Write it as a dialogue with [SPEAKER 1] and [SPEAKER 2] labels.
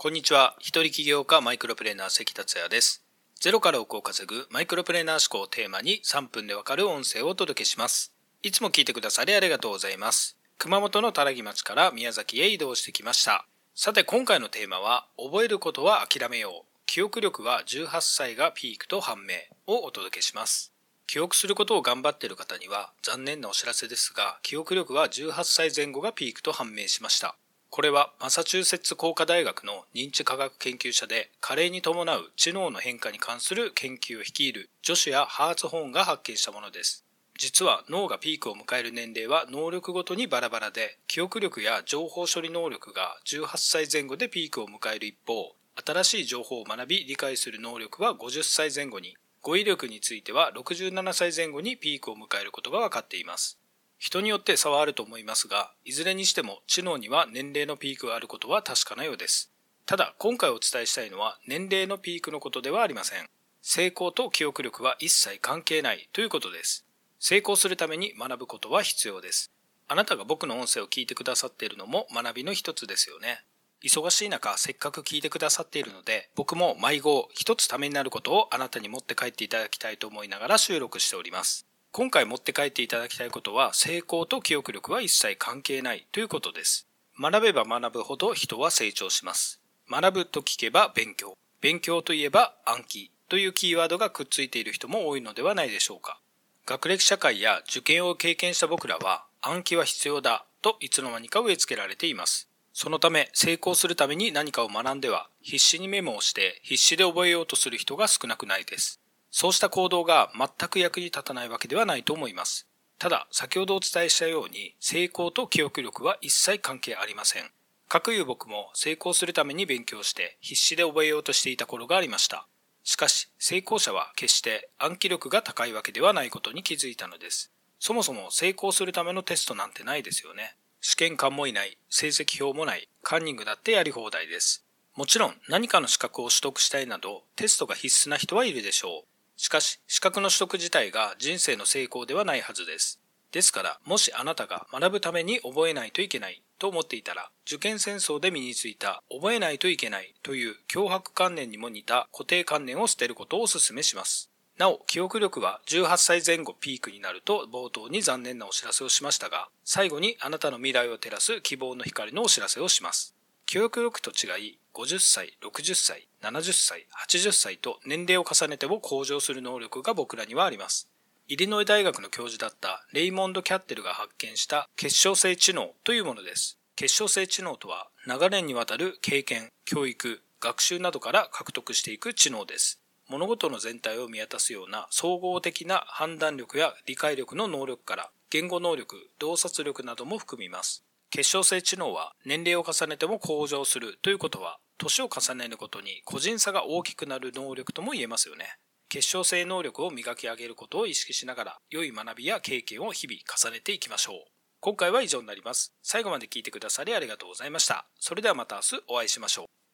[SPEAKER 1] こんにちは。一人起業家マイクロプレーナー関達也です。ゼロから億を稼ぐマイクロプレーナー思考をテーマに3分でわかる音声をお届けします。いつも聞いてくださりありがとうございます。熊本の多良木町から宮崎へ移動してきました。さて今回のテーマは、覚えることは諦めよう。記憶力は18歳がピークと判明をお届けします。記憶することを頑張っている方には残念なお知らせですが、記憶力は18歳前後がピークと判明しました。これはマサチューセッツ工科大学の認知科学研究者で加齢に伴う知能の変化に関する研究を率いるジョシュやハーツホーンが発見したものです。実は脳がピークを迎える年齢は能力ごとにバラバラで記憶力や情報処理能力が18歳前後でピークを迎える一方新しい情報を学び理解する能力は50歳前後に語彙力については67歳前後にピークを迎えることが分かっています人によって差はあると思いますが、いずれにしても知能には年齢のピークがあることは確かなようです。ただ、今回お伝えしたいのは年齢のピークのことではありません。成功と記憶力は一切関係ないということです。成功するために学ぶことは必要です。あなたが僕の音声を聞いてくださっているのも学びの一つですよね。忙しい中、せっかく聞いてくださっているので、僕も迷子一つためになることをあなたに持って帰っていただきたいと思いながら収録しております。今回持って帰っていただきたいことは成功と記憶力は一切関係ないということです。学べば学ぶほど人は成長します。学ぶと聞けば勉強。勉強といえば暗記というキーワードがくっついている人も多いのではないでしょうか。学歴社会や受験を経験した僕らは暗記は必要だといつの間にか植え付けられています。そのため成功するために何かを学んでは必死にメモをして必死で覚えようとする人が少なくないです。そうした行動が全く役に立たないわけではないと思います。ただ、先ほどお伝えしたように、成功と記憶力は一切関係ありません。各有僕も成功するために勉強して必死で覚えようとしていた頃がありました。しかし、成功者は決して暗記力が高いわけではないことに気づいたのです。そもそも成功するためのテストなんてないですよね。試験官もいない、成績表もない、カンニングだってやり放題です。もちろん何かの資格を取得したいなどテストが必須な人はいるでしょう。しかし、資格の取得自体が人生の成功ではないはずです。ですから、もしあなたが学ぶために覚えないといけないと思っていたら、受験戦争で身についた覚えないといけないという脅迫観念にも似た固定観念を捨てることをお勧めします。なお、記憶力は18歳前後ピークになると冒頭に残念なお知らせをしましたが、最後にあなたの未来を照らす希望の光のお知らせをします。記憶力と違い、50歳、60歳、70歳、80歳と年齢を重ねても向上する能力が僕らにはあります。イリノイ大学の教授だったレイモンド・キャッテルが発見した結晶性知能というものです。結晶性知能とは長年にわたる経験、教育、学習などから獲得していく知能です。物事の全体を見渡すような総合的な判断力や理解力の能力から言語能力、洞察力なども含みます。結晶性知能は年齢を重ねても向上するということは、年を重ねることに個人差が大きくなる能力とも言えますよね。結晶性能力を磨き上げることを意識しながら、良い学びや経験を日々重ねていきましょう。今回は以上になります。最後まで聞いてくださりありがとうございました。それではまた明日お会いしましょう。